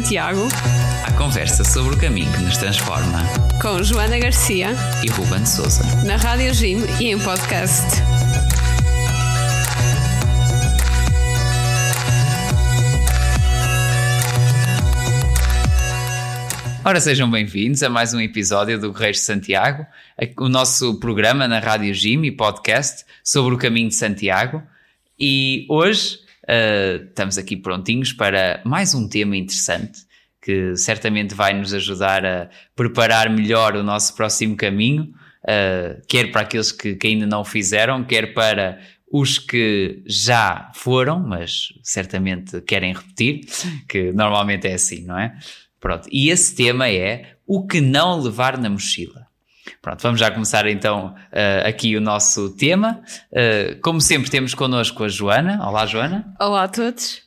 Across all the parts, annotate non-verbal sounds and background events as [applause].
Santiago. A conversa sobre o caminho que nos transforma. Com Joana Garcia e Ruben Souza. Na Rádio Jim e em podcast. Ora, sejam bem-vindos a mais um episódio do Correios de Santiago, o nosso programa na Rádio Jim e podcast sobre o caminho de Santiago. E hoje uh, estamos aqui prontinhos para mais um tema interessante que certamente vai nos ajudar a preparar melhor o nosso próximo caminho, uh, quer para aqueles que, que ainda não fizeram, quer para os que já foram, mas certamente querem repetir, que normalmente é assim, não é? Pronto. E esse tema é o que não levar na mochila. Pronto, vamos já começar então uh, aqui o nosso tema. Uh, como sempre, temos connosco a Joana. Olá, Joana. Olá a todos.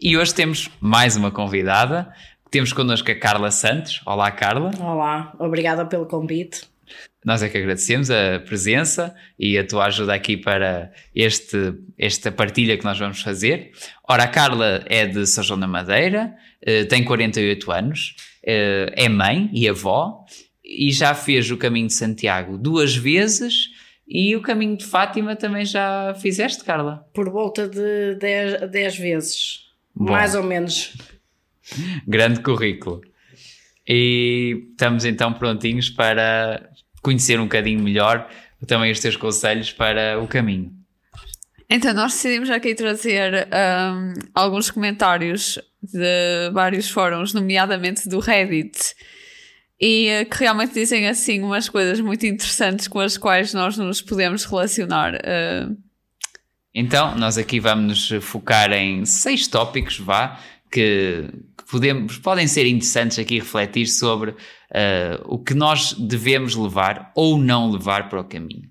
E hoje temos mais uma convidada. Temos connosco a Carla Santos. Olá, Carla. Olá, obrigada pelo convite. Nós é que agradecemos a presença e a tua ajuda aqui para este, esta partilha que nós vamos fazer. Ora, a Carla é de São João da Madeira, uh, tem 48 anos, é mãe e avó e já fez o caminho de Santiago duas vezes e o caminho de Fátima também já fizeste, Carla? Por volta de 10 vezes, Bom. mais ou menos. Grande currículo. E estamos então prontinhos para conhecer um bocadinho melhor também os teus conselhos para o caminho. Então, nós decidimos aqui trazer um, alguns comentários de vários fóruns, nomeadamente do Reddit, e eh, que realmente dizem assim umas coisas muito interessantes com as quais nós nos podemos relacionar. Uh... Então, nós aqui vamos nos focar em seis tópicos, vá, que podemos, podem ser interessantes aqui refletir sobre uh, o que nós devemos levar ou não levar para o caminho.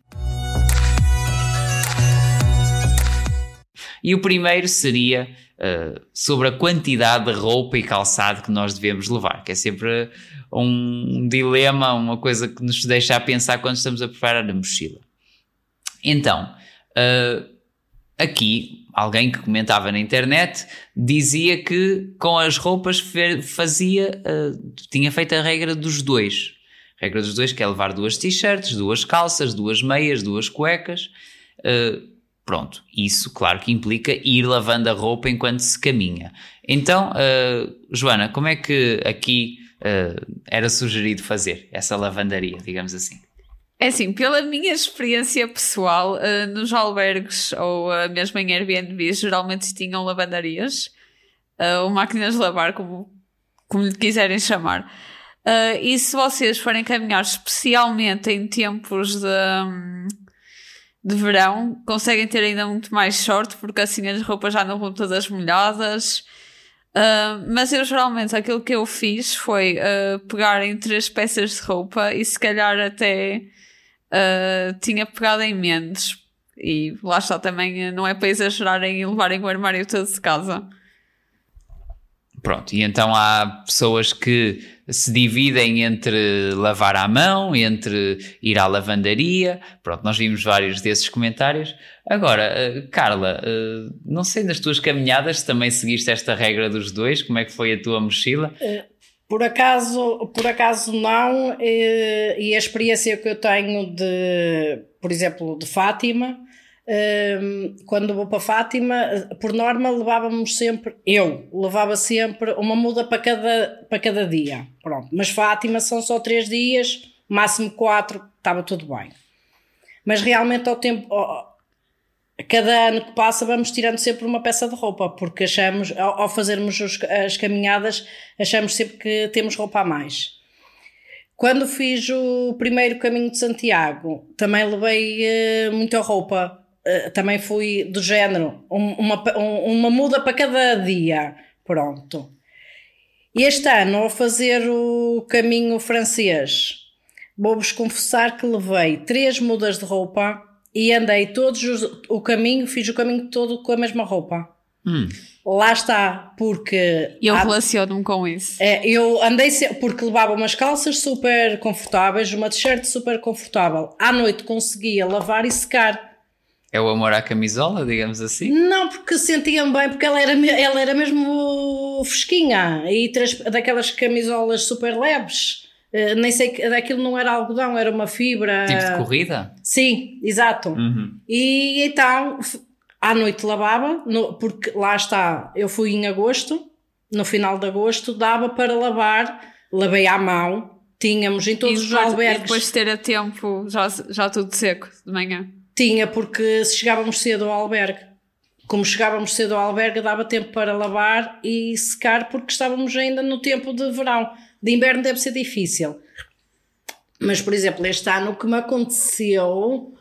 E o primeiro seria uh, sobre a quantidade de roupa e calçado que nós devemos levar, que é sempre um dilema, uma coisa que nos deixa a pensar quando estamos a preparar a mochila. Então, uh, aqui, alguém que comentava na internet dizia que com as roupas fazia, uh, tinha feito a regra dos dois. A regra dos dois que é levar duas t-shirts, duas calças, duas meias, duas cuecas. Uh, pronto, isso claro que implica ir lavando a roupa enquanto se caminha. Então, Joana, como é que aqui uh, era sugerido fazer essa lavandaria, digamos assim? É assim, pela minha experiência pessoal, uh, nos albergues ou uh, mesmo em Airbnb, geralmente tinham lavandarias uh, ou máquinas de lavar, como, como lhe quiserem chamar. Uh, e se vocês forem caminhar especialmente em tempos de, um, de verão, conseguem ter ainda muito mais sorte, porque assim as roupas já não vão todas molhadas Uh, mas eu geralmente aquilo que eu fiz foi uh, pegar em três peças de roupa e se calhar até uh, tinha pegado em menos. E lá está também, não é para exagerarem e levarem o armário todo de casa. Pronto, e então há pessoas que se dividem entre lavar à mão, entre ir à lavandaria. Pronto, nós vimos vários desses comentários. Agora, eh, Carla, eh, não sei nas tuas caminhadas se também seguiste esta regra dos dois, como é que foi a tua mochila? Eh, por acaso, por acaso não, e a experiência que eu tenho de, por exemplo, de Fátima, quando vou para Fátima, por norma levávamos sempre, eu levava sempre uma muda para cada, para cada dia. Pronto. Mas Fátima são só três dias, máximo quatro, estava tudo bem. Mas realmente ao tempo, ao, cada ano que passa vamos tirando sempre uma peça de roupa, porque achamos, ao, fazermos os, as caminhadas, achamos sempre que temos roupa a mais. Quando fiz o primeiro caminho de Santiago, também levei uh, muita roupa eh, também fui do género, um, uma, um, uma muda para cada dia. Pronto. Este ano, ao fazer o caminho francês, vou-vos confessar que levei três mudas de roupa e andei todos os, o caminho, fiz o caminho todo com a mesma roupa. Hum. Lá está, porque. Eu relaciono-me com isso. É, eu andei porque levava umas calças super confortáveis, uma t-shirt super confortável. À noite conseguia lavar e secar. É o amor à camisola, digamos assim? Não, porque sentia-me bem, porque ela era, ela era mesmo fresquinha e daquelas camisolas super leves. Uh, nem sei que daquilo não era algodão, era uma fibra. Tipo de corrida? Sim, exato. Uhum. E então à noite lavava, no, porque lá está, eu fui em agosto, no final de agosto, dava para lavar, lavei à mão, tínhamos em todos depois, os albergues. E depois de ter a tempo, já, já tudo seco de manhã. Tinha, porque se chegávamos cedo ao albergue, como chegávamos cedo ao albergue, dava tempo para lavar e secar, porque estávamos ainda no tempo de verão. De inverno deve ser difícil. Mas, por exemplo, este ano o que me aconteceu,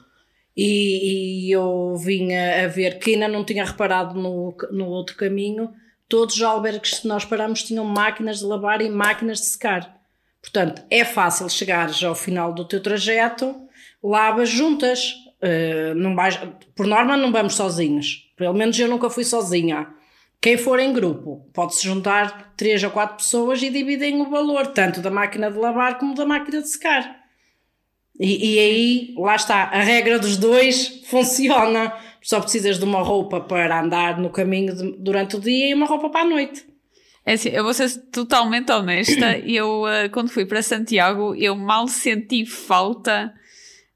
e, e eu vinha a ver que ainda não tinha reparado no, no outro caminho, todos os albergues que nós paramos tinham máquinas de lavar e máquinas de secar. Portanto, é fácil chegares ao final do teu trajeto, lavas juntas, Uh, não vais, por norma não vamos sozinhos. Pelo menos eu nunca fui sozinha. Quem for em grupo pode-se juntar três ou quatro pessoas e dividem o valor, tanto da máquina de lavar como da máquina de secar. E, e aí, lá está, a regra dos dois [laughs] funciona. Só precisas de uma roupa para andar no caminho de, durante o dia e uma roupa para a noite. É assim, eu vou ser totalmente honesta. [coughs] eu, uh, quando fui para Santiago, eu mal senti falta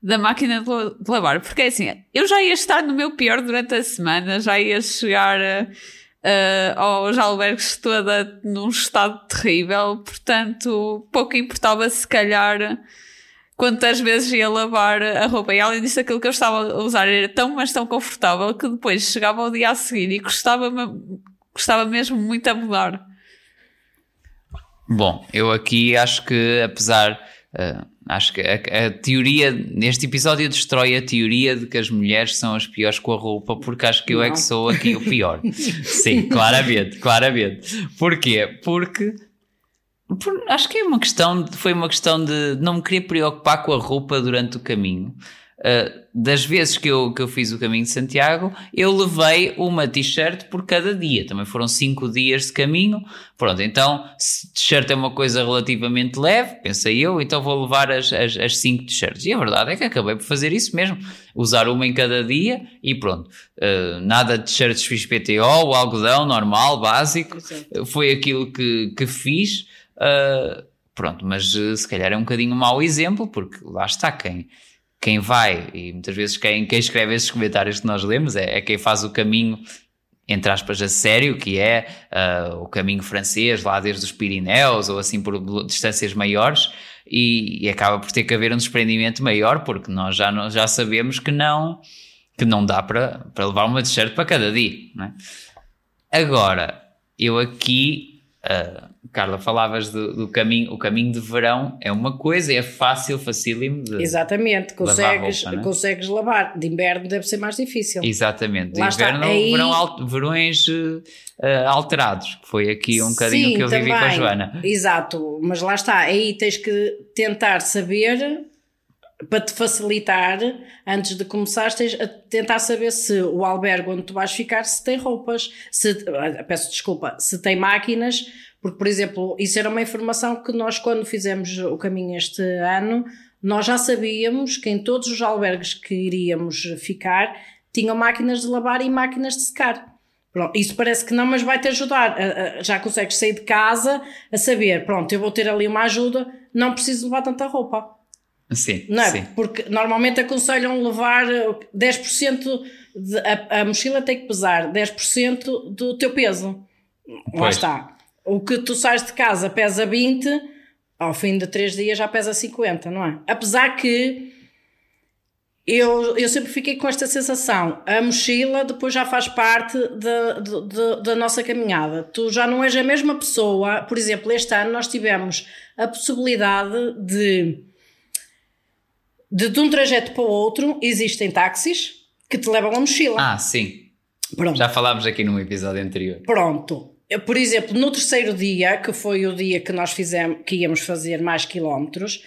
da máquina de lavar. Porque é assim, eu já ia estar no meu pior durante a semana, já ia chegar uh, aos albergues toda num estado terrível, portanto, pouco importava se calhar quantas vezes ia lavar a roupa. E além disso, aquilo que eu estava a usar era tão, mas tão confortável que depois chegava ao dia a seguir e gostava, gostava mesmo muito a mudar. Bom, eu aqui acho que apesar. Uh Acho que a, a, teoria, neste episódio destrói a teoria de que as mulheres são as piores com a roupa, porque acho que eu é que sou aqui o pior. [laughs] Sim, claramente, claramente. Porquê? Porque por, acho que é uma questão, foi uma questão de não me querer preocupar com a roupa durante o caminho. Uh, das vezes que eu, que eu fiz o caminho de Santiago, eu levei uma t-shirt por cada dia. Também foram cinco dias de caminho. Pronto, então, t-shirt é uma coisa relativamente leve, pensei eu, então vou levar as, as, as cinco t-shirts. E a verdade é que acabei por fazer isso mesmo. Usar uma em cada dia e pronto. Uh, nada de t-shirts XPTO, o algodão normal, básico. Foi aquilo que, que fiz. Uh, pronto, mas se calhar é um bocadinho mau exemplo, porque lá está quem quem vai, e muitas vezes quem, quem escreve esses comentários que nós lemos é, é quem faz o caminho, entre aspas, a sério, que é uh, o caminho francês, lá desde os Pirineus, ou assim por distâncias maiores, e, e, acaba por ter que haver um desprendimento maior, porque nós já, já sabemos que não, que não dá para, para levar uma t-shirt para cada dia. É? Agora, eu aqui. Uh, Carla, falavas do, do, caminho, o caminho de verão é uma coisa, é fácil, facílimo de Exatamente, consegues lavar, roupa, é? consegues lavar. De inverno deve ser mais difícil. Exatamente, de Lá inverno Aí... verão, verões uh, alterados, que foi aqui um bocadinho Sim, que eu também. vivi com a Joana. Exato, mas lá está, aí tens que tentar saber para te facilitar, antes de começar, tens a tentar saber se o albergue onde tu vais ficar se tem roupas, se, ah, peço desculpa, se tem máquinas porque, por exemplo, isso era uma informação que nós, quando fizemos o caminho este ano, nós já sabíamos que em todos os albergues que iríamos ficar tinham máquinas de lavar e máquinas de secar. Pronto, isso parece que não, mas vai-te ajudar. Já consegues sair de casa a saber, pronto, eu vou ter ali uma ajuda, não preciso levar tanta roupa. Sim, não é? sim. Porque normalmente aconselham levar 10%, de, a, a mochila tem que pesar 10% do teu peso. Pois. Lá está. O que tu sais de casa pesa 20, ao fim de 3 dias já pesa 50, não é? Apesar que eu, eu sempre fiquei com esta sensação. A mochila depois já faz parte da, da, da nossa caminhada. Tu já não és a mesma pessoa. Por exemplo, este ano nós tivemos a possibilidade de, de, de um trajeto para o outro, existem táxis que te levam a mochila. Ah, sim. Pronto. Já falámos aqui num episódio anterior. Pronto por exemplo, no terceiro dia, que foi o dia que nós fizemos, que íamos fazer mais quilómetros,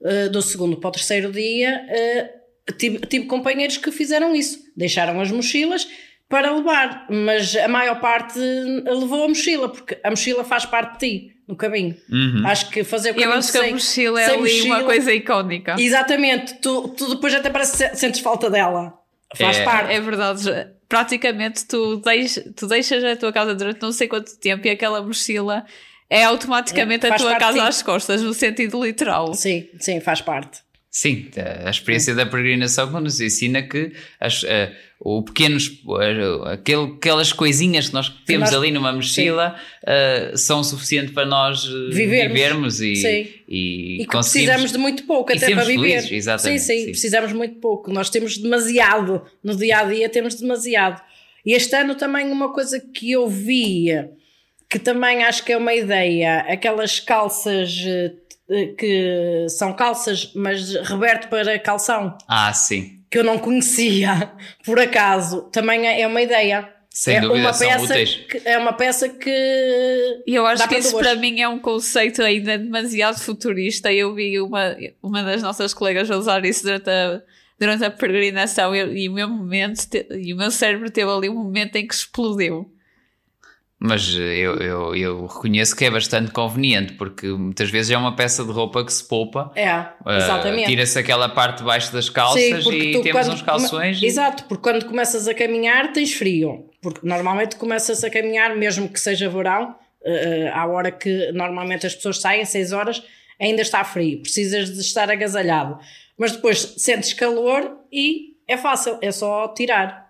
uh, do segundo para o terceiro dia, uh, tive, tive companheiros que fizeram isso, deixaram as mochilas para levar, mas a maior parte levou a mochila, porque a mochila faz parte de ti no caminho. Uhum. Acho que fazer o caminho Eu acho que sem, a mochila é ali mochila, uma coisa icónica. Exatamente, tu, tu depois até parece que sentes falta dela. Faz É- parte. É verdade. Praticamente tu, deix, tu deixas a tua casa durante não sei quanto tempo e aquela mochila é automaticamente É, a tua casa às costas, no sentido literal. Sim, sim, faz parte. Sim, a experiência da peregrinação que nos ensina que as, eh, o pequenos, eh, aquele- aquelas coisinhas que nós temos nós- ali numa mochila eh, são suficientes para nós Vivermos. vivermos e, Sim. e, E precisamos de muito pouco até para viver. felizes, exatamente, sim, sim, sim. precisamos muito pouco. Nós temos demasiado. No dia a dia temos demasiado. E este ano também uma coisa que eu vi, que também acho que é uma ideia, aquelas calças que são calças, mas reverte para calção, Ah, sim. que eu não conhecia, por acaso, também é é uma ideia. Sem é dúvida, uma são peça úteis. que, é uma peça que E eu acho Dá que isso para mim é um conceito ainda demasiado futurista. Eu vi uma, uma das nossas colegas usar isso durante a, durante a peregrinação e, e o meu momento e o meu cérebro teve ali um momento em que explodiu. Mas eh, eu, eu, eu reconheço que é bastante conveniente, porque muitas vezes é uma peça de roupa que se poupa. é, eh, exatamente. Tira-se aquela parte de baixo das calças Sim, e tu temos quando uns calções. come- Exato, porque quando começas a caminhar tens frio. Porque normalmente começas a caminhar, mesmo que seja verão, eh, à hora que normalmente as pessoas saem, 6 horas, ainda está frio. Precisas de estar agasalhado. Mas depois sentes calor e é fácil, é só tirar.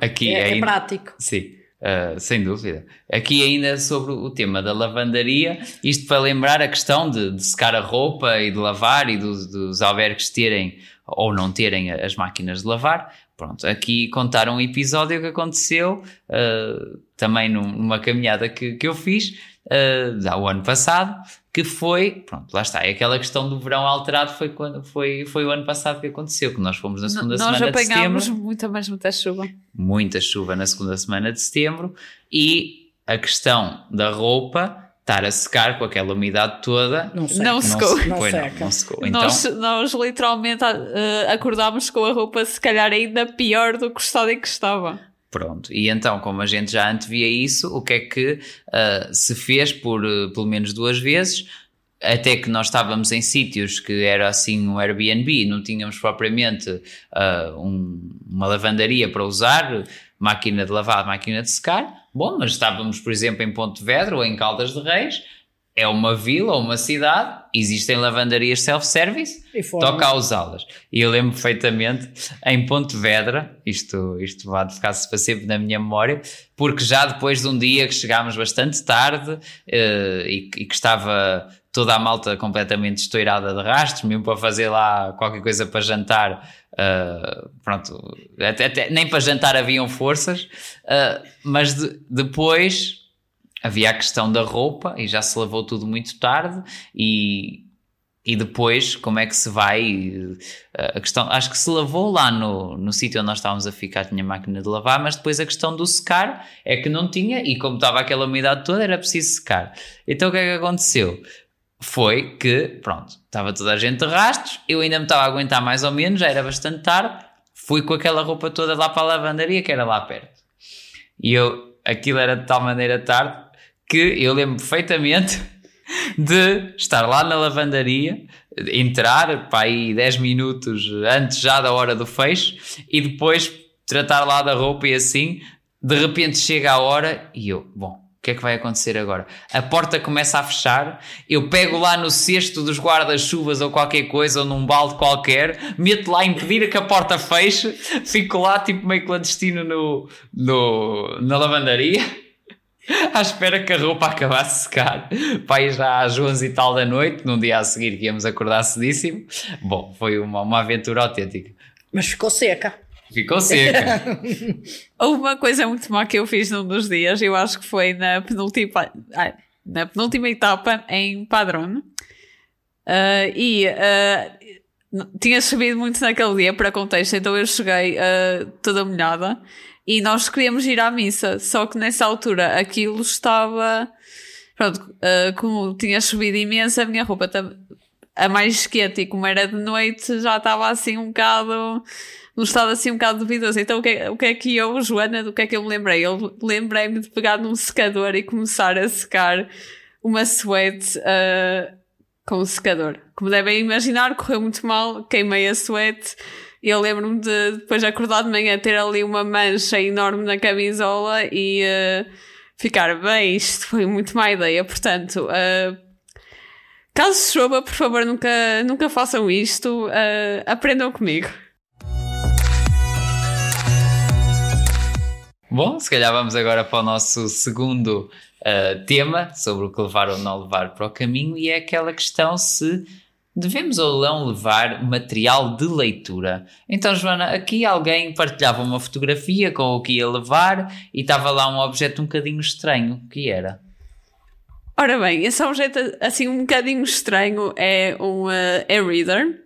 Aqui É, é ainda- prático. Sim, uh, sem dúvida. Aqui ainda sobre o tema da lavandaria, isto para lembrar a questão de, de secar a roupa e de lavar e dos, dos albergues terem ou não terem as máquinas de lavar. Pronto, aqui contar um episódio que aconteceu uh, também num- numa caminhada que, que eu fiz uh, há o ano passado, que foi, pronto, lá está, é aquela questão do verão alterado foi, quando, foi, foi o ano passado que aconteceu, que nós fomos na segunda Nós semana de apanhámos setembro muita, mas muita chuva. muita chuva na segunda semana de setembro e a questão da roupa estar a secar com aquela umidade toda Não secou. Não pois não, seca. não secou. Então, Nós, nós literalmente ah, acordámos com a roupa se calhar ainda pior do que o estado em que estava. Pronto. E então, como a gente já antevia isso, o que é que ah, se fez por ah, pelo menos duas vezes? Até que nós estávamos em sítios que era assim um Airbnb, não tínhamos propriamente ah, um- uma lavandaria para usar, máquina de lavar, máquina de secar. Bom, mas estávamos, por exemplo, em Pontevedra ou em Caldas de Reis, é uma vila ou uma cidade, existem lavandarias self-service, toca a usá-las. E eu lembro perfeitamente em Pontevedra, isto, isto vai ficar-se para sempre na minha memória, porque já depois de um dia que chegámos bastante tarde eh, e, que- e que estava toda a malta completamente estourada de rastros, mesmo para fazer lá qualquer coisa para jantar, eh, pronto, até, até- nem para jantar haviam forças, eh, mas de- depois havia a questão da roupa e já se lavou tudo muito tarde e, e depois como é que se vai eh, a questão, acho que se lavou lá no, no sítio onde nós estávamos a ficar tinha máquina de lavar, mas depois a questão do secar é que não tinha e como estava aquela umidade toda era preciso secar então o que é que aconteceu? foi que, pronto, estava toda a gente de rastros, eu ainda me estava a aguentar mais ou menos, já era bastante tarde, fui com aquela roupa toda lá para a lavandaria que era lá perto e eu, aquilo era de tal maneira tarde que eu lembro perfeitamente [laughs] de estar lá na lavandaria, entrar para aí 10 minutos antes já da hora do fecho e depois tratar lá da roupa e assim, de repente chega a hora e eu, bom, o que é que vai acontecer agora? A porta começa a fechar, eu pego lá no cesto dos guarda-chuvas ou qualquer coisa, ou num balde qualquer, meto lá a impedir que a porta feche, [laughs] fico lá tipo meio clandestino no, no, na lavandaria, à espera que a roupa acabasse de secar, pai já às 11 e tal da noite, num dia a seguir que íamos acordar cedíssimo. Bom, foi uma, uma aventura autêntica. Mas ficou seca. Ficou seca. [laughs] Houve uma coisa muito má que eu fiz num dos dias, eu acho que foi na penúltima, ai, na penúltima etapa em Padrón. Ah, e n- tinha chovido muito naquele dia, para contexto, então eu cheguei ah, toda molhada e nós queríamos ir à missa, só que nessa altura aquilo estava. Pronto, ah, como tinha chovido imenso, a minha roupa a mais quente e como era de noite já estava assim um bocado num estado assim um bocado duvidoso. Então o que, é, o que é que eu, Joana, do que é que eu me lembrei? Eu lembrei-me de pegar num secador e começar a secar uma suéte ah, com o secador. Como devem imaginar, correu muito mal, queimei a suéte E eu lembro-me de depois de acordar de manhã ter ali uma mancha enorme na camisola e uh, ficar bem, isto foi muito má ideia. Portanto, uh, caso chova, por favor, nunca, nunca façam isto, uh, aprendam comigo. Bom, se calhar vamos agora para o nosso segundo uh, tema sobre o que levar ou não levar para o caminho e é aquela questão se devemos ou não levar material de leitura. Então, Joana, aqui alguém partilhava uma fotografia com o que ia levar e estava lá um objeto um bocadinho estranho. O que era? Ora bem, esse objeto assim um bocadinho estranho é um uh, e-reader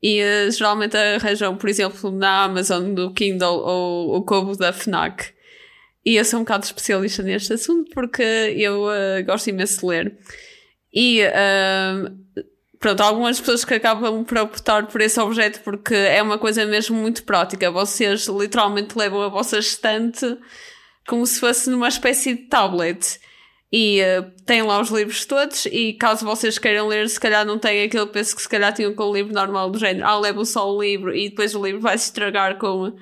e uh, geralmente arranjam, por exemplo, na Amazon do Kindle ou o Kobo da FNAC. E eu sou um bocado especialista neste assunto porque eu uh, gosto imenso de ler. E uh, pronto, algumas pessoas que acabam por optar por esse objeto porque é uma coisa mesmo muito prática. Vocês literalmente levam a vossa estante como se fosse numa espécie de tablet. E uh, têm lá os livros todos, e caso vocês queiram ler, se calhar não têm aquele peso que se calhar tinham com o livro normal do género. Ah, levo só o livro e depois o livro vai se estragar com,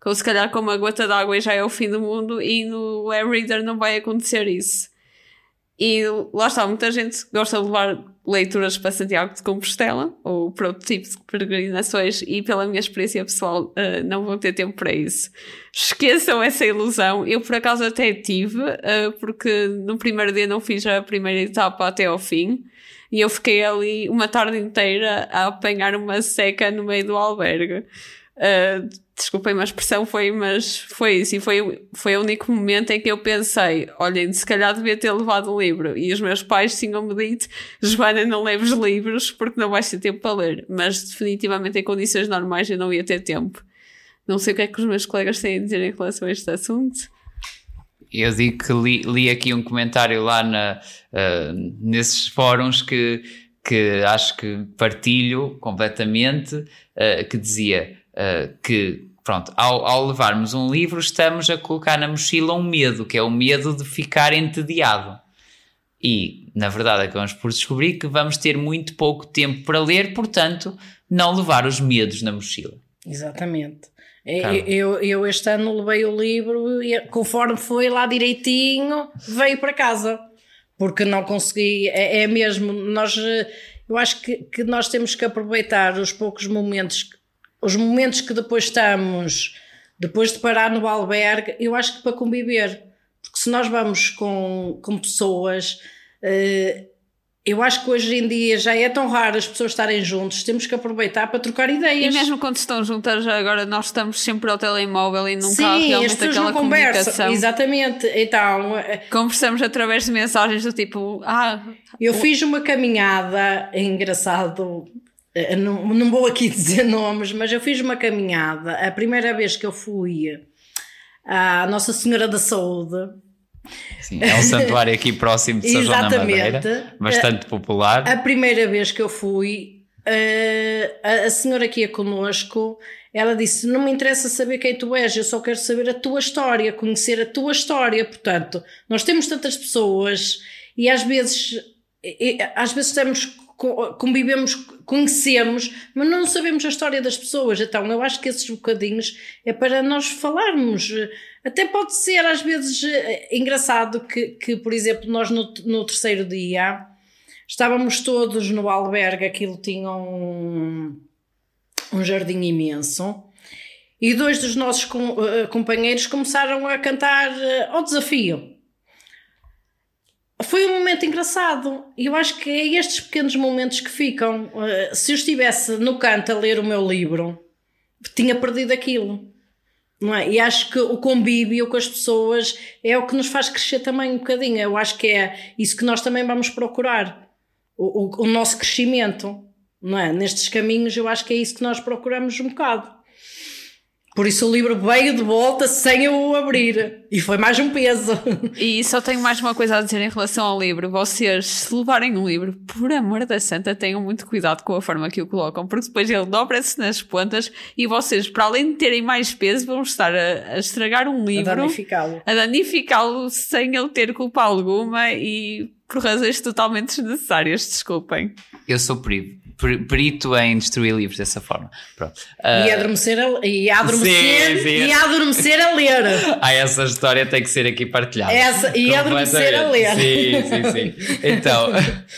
com se calhar com uma gota d'água e já é o fim do mundo, e no e-reader não vai acontecer isso. E lá está, muita gente gosta de levar leituras para Santiago de Compostela ou para outro tipo de peregrinações e pela minha experiência pessoal uh, não vou ter tempo para isso. Esqueçam essa ilusão. Eu por acaso até tive, uh, porque no primeiro dia não fiz a primeira etapa até ao fim e eu fiquei ali uma tarde inteira a apanhar uma seca no meio do albergue. Uh, desculpem a expressão, foi, mas foi isso. E foi, foi o único momento em que eu pensei: olhem, se calhar devia ter levado o livro. E os meus pais tinham-me dito: Joana, não leves livros porque não vais ter tempo para ler. Mas definitivamente em condições normais eu não ia ter tempo. Não sei o que é que os meus colegas têm a dizer em relação a este assunto. Eu digo que li, li aqui um comentário lá na, uh, nesses fóruns que, que acho que partilho completamente, uh, que dizia uh, que, pronto, ao, ao, levarmos um livro, estamos a colocar na mochila um medo, que é o medo de ficar entediado. E, na verdade, acabamos por descobrir que vamos ter muito pouco tempo para ler, portanto, não levar os medos na mochila. Exatamente. É, eu, eu este ano levei o livro e conforme foi lá direitinho, veio para casa. Porque não consegui, é, é mesmo, nós, eu acho que, que nós temos que aproveitar os poucos momentos os momentos que depois estamos, depois de parar no albergue, eu acho que para conviver. Porque se nós vamos com, com pessoas, uh, eu acho que hoje em dia já é tão raro as pessoas estarem juntos, temos que aproveitar para trocar ideias. E mesmo quando estão juntas, agora nós estamos sempre ao telemóvel e nunca Sim, há realmente aquela não comunicação. Exatamente, então. Eh, Conversamos através de mensagens do tipo, ah. Eu fiz uma caminhada, é engraçado, eh, não, não vou aqui [laughs] dizer nomes, mas eu fiz uma caminhada. A primeira vez que eu fui à Nossa Senhora da Saúde. Sim, é um santuário aqui próximo de São João da Madeira, bastante popular. A primeira vez que eu fui, eh, a senhora que ia connosco, ela disse: Não me interessa saber quem tu és, eu só quero saber a tua história, conhecer a tua história. Portanto, nós temos tantas pessoas e às vezes, às vezes temos convivemos, conhecemos, mas não sabemos a história das pessoas. Então, eu acho que esses bocadinhos é para nós falarmos. Até pode ser, às vezes, eh, engraçado que, que por exemplo, nós no, no terceiro dia estávamos todos no albergue, aquilo tinha um, um jardim imenso. E dois dos nossos eh, companheiros começaram a cantar eh, ao desafio foi um momento engraçado e eu acho que é estes pequenos momentos que ficam. Uh, se eu estivesse no canto a ler o meu livro, tinha perdido aquilo. Não é? E acho que o convívio com as pessoas é o que nos faz crescer também um bocadinho. Eu acho que é isso que nós também vamos procurar. O, o, o nosso crescimento, não é? Nestes caminhos, eu acho que é isso que nós procuramos um bocado. Por isso o livro veio de volta sem eu o abrir. E foi mais um peso. E só tenho mais uma coisa a dizer em relação ao livro. Vocês, se levarem um livro, por amor da santa, tenham muito cuidado com a forma que o colocam, porque depois ele dobra-se nas pontas e vocês, para além de terem mais peso, vão estar a, a estragar um livro. A danificá-lo. A danificá-lo sem ele ter culpa alguma e por razões totalmente desnecessárias, desculpem. Eu sou perito em destruir livros dessa forma. Pronto. Uh, e adormecer a, e adormecer, sim, sim. E adormecer a ler. ah, essa história tem que ser aqui partilhada. Essa, e adormecer a ler. Sim, sim, sim. [laughs] Então,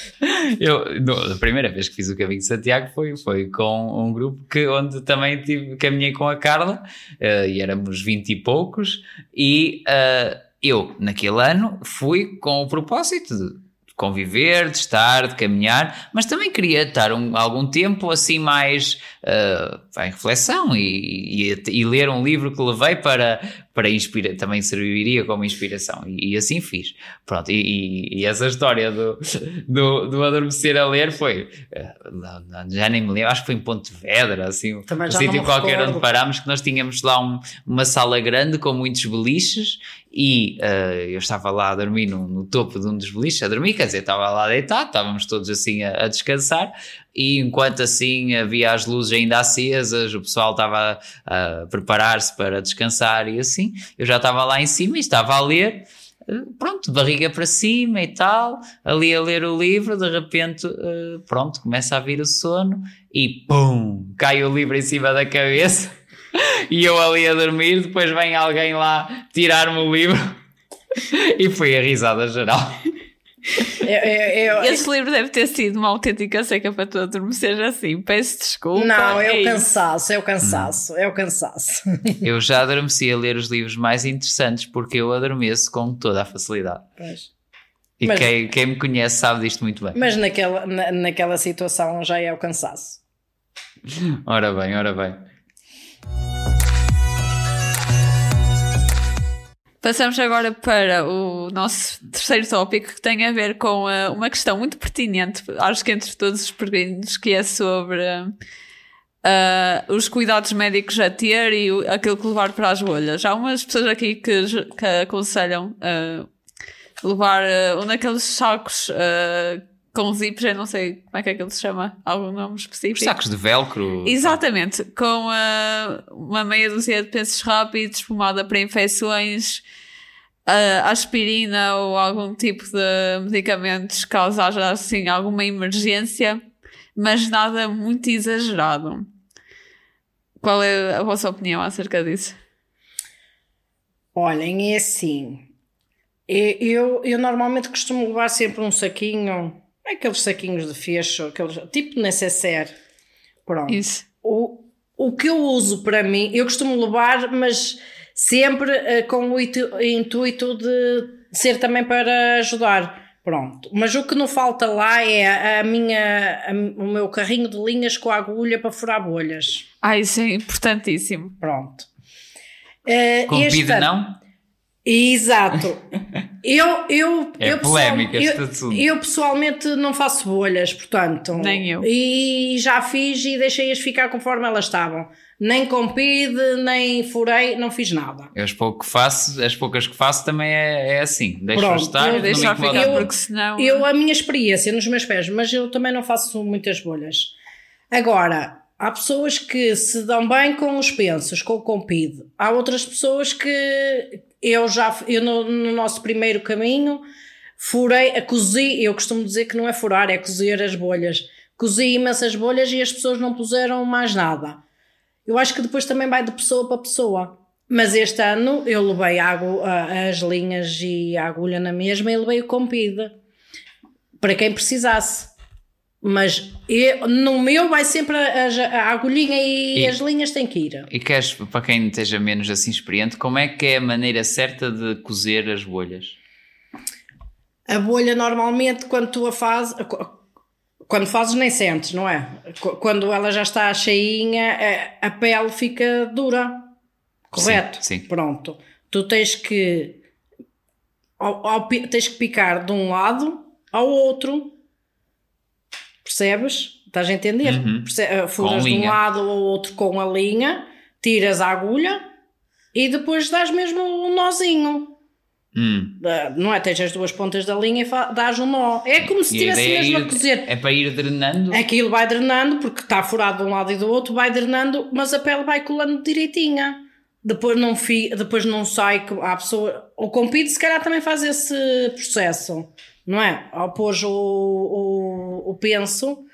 [laughs] eu, no, a primeira vez que fiz o Caminho de Santiago foi, foi com um grupo que, onde também tive, caminhei com a Carla, uh, e éramos vinte e poucos, e uh, eu, naquele ano, fui com o propósito de conviver, de estar, de caminhar, mas também queria estar um, algum tempo assim mais uh, em reflexão e, e, e, ler um livro que levei para, para inspirar, também serviria como inspiração e, e assim fiz. Pronto, e, essa história do, do, do, adormecer a ler foi, uh, já nem me lembro, acho que foi em Pontevedra, assim, um sítio qualquer onde parámos, que nós tínhamos lá um, uma sala grande com muitos beliches e uh, eu estava lá a dormir no, no, topo de um dos beliches, a dormir, quer dizer, estava lá deitado, estávamos todos assim a, a, descansar, e enquanto assim havia as luzes ainda acesas, o pessoal estava a, a preparar-se para descansar e assim, eu já estava lá em cima e estava a ler, eh, pronto, barriga para cima e tal, ali a ler o livro, de repente, uh, pronto, começa a vir o sono e pum, cai o livro em cima da cabeça [laughs] e eu ali a dormir, depois vem alguém lá tirar-me o livro [laughs] e foi a risada geral. Eu, eu, eu, [laughs] Esse livro deve ter sido uma autêntica seca para tu adormecer assim. Peço desculpa. Não, é, é o cansaço, é o cansaço, hum. é o cansaço. Eu já adormeci a ler os livros mais interessantes porque eu adormeço com toda a facilidade. Pois. E mas, quem, quem me conhece sabe disto muito bem. Mas naquela, na, naquela situação já é o cansaço. Ora bem, ora bem. Passamos agora para o nosso terceiro tópico que tem a ver com uh, uma questão muito pertinente, acho que entre todos os peregrinos, que é sobre uh, os cuidados médicos a ter e o, aquilo que levar para as bolhas. Há umas pessoas aqui que, que aconselham uh, levar um daqueles sacos com zips, eu não sei como é que aquilo se chama, algum nome específico. Os sacos de velcro. Exatamente, com uh, uma meia dúzia de pensos rápidos, pomada para infecções, uh, aspirina ou algum tipo de medicamentos caso haja assim alguma emergência, mas nada muito exagerado. Qual é a vossa opinião acerca disso? Olhem, é assim. Eu, eu normalmente costumo levar sempre um saquinho aqueles saquinhos de fecho, aqueles, tipo necessaire. Pronto. Isso. O, o que eu uso para mim, eu costumo levar, mas sempre uh, com o intuito de ser também para ajudar. Pronto. Mas o que não falta lá é a minha, a, o meu carrinho de linhas com a agulha para furar bolhas. Ah, isso é importantíssimo. Pronto. Uh, com este, não? Exato. Eu, eu, [laughs] é eu, polémica pessoal, eu, eu, pessoalmente não faço bolhas, portanto. Nem eu. E já fiz e deixei-as ficar conforme elas estavam. Nem com PID, nem furei, não fiz nada. Eu as, pouco que faço, as poucas que faço tambem é, é assim. Deixo estar, eu deixo ficar, eu, porque senão. Eu, a minha experiência nos meus pés, mas eu também não faço muitas bolhas. Agora, Há pessoas que se dão bem com os pensos, com o compide. Há outras pessoas que eu já, eu no, no, nosso primeiro caminho, furei, a cozi, eu costumo dizer que não é furar, é cozer as bolhas. Cozi imensas bolhas e as pessoas não puseram mais nada. Eu acho que depois também vai de pessoa para pessoa. Mas este ano eu levei as linhas e a agulha na mesma e levei o compide. Para quem precisasse. Mas eu, no meu vai sempre a, a agulhinha e, e, as linhas têm que ir. E queres, para quem esteja menos assim experiente, como é que é a maneira certa de cozer as bolhas? A bolha normalmente quando tu a fazes, quando fazes nem sentes, não é? Quando ela já está cheinha, a, a pele fica dura. Correto? Sim, sim. Pronto. Tu tens que ao, ao, tens que picar de um lado ao outro Percebes? Estás a entender? Uhum. Eh, furas de um lado ou outro com a linha, tiras a agulha e depois dás mesmo um nozinho. Hum. Não é? Tens as duas pontas da linha e dás um nó. É como se estivesse é mesmo ir, a cozer. É para ir drenando? Aquilo vai drenando, porque está furado de um lado e do outro, vai drenando, mas a pele vai colando direitinha. Depois não, fi, depois não sai. A pessoa, o compito, se calhar, também faz esse processo não é? Ao pôr o, o, o penso,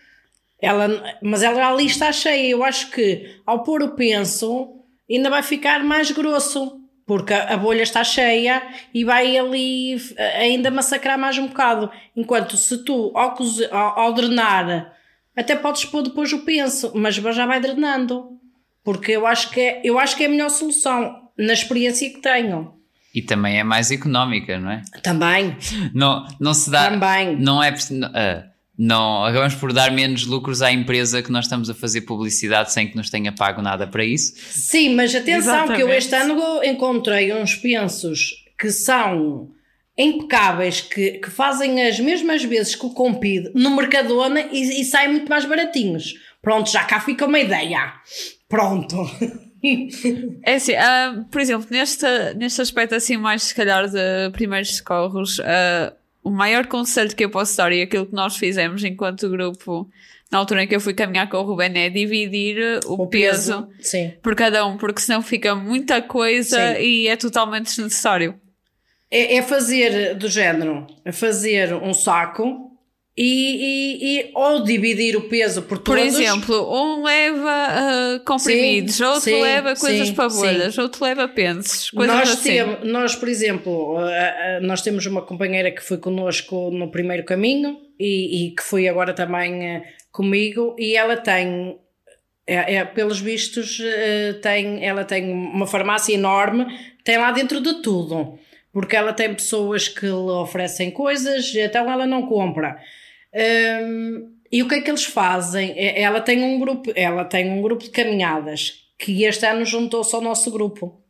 ela, mas ela ali está cheia. Eu acho que ao pôr o penso ainda vai ficar mais grosso. Porque a, bolha está cheia e vai ali eh, ainda massacrar mais um bocado. Enquanto se tu, ao, ao, ao drenar, até podes pôr depois o penso, mas já vai drenando. Porque eu acho que é, eu acho que é a melhor solução, na experiência que tenho. E também é mais económica, não é? Também, Não, não se dá. também. Não é. preciso- não, não, acabamos por dar menos lucros à empresa que nós estamos a fazer publicidade sem que nos tenha pago nada para isso. Sim, mas atenção que eu Exatamente. este ano encontrei uns pensos que são impecáveis, que, que fazem as mesmas vezes que o Compide no Mercadona e, e saem muito mais baratinhos. Pronto, já cá fica uma ideia. Pronto. [laughs] [laughs] É assim, ah, por exemplo, neste, neste aspecto assim mais se calhar de primeiros socorros, ah, o maior conselho que eu posso dar e aquilo que nós fizemos enquanto grupo na altura em que eu fui caminhar com o Ruben é dividir o, peso, Sim. por cada um, porque senão fica muita coisa Sim. e é totalmente desnecessário. É, é fazer do género, é fazer um saco e, e- e- ou dividir o peso por Por todos. exemplo, um leva ah, comprimidos, Sim, outro sim, leva coisas sim, para bolhas, outro leva pensos, coisas nós, assim. temos, nós, por exemplo, ah, ah, nós temos uma companheira que foi connosco no primeiro caminho e, e que foi agora também comigo e ela tem, é, é, pelos vistos, tem, ela tem uma farmácia enorme, tem lá dentro de tudo, porque ela tem pessoas que lhe oferecem coisas, então ela não compra. Hum, e o que é que eles fazem? Ela tem um grupo, ela tem um grupo de caminhadas que este ano juntou-se ao nosso grupo.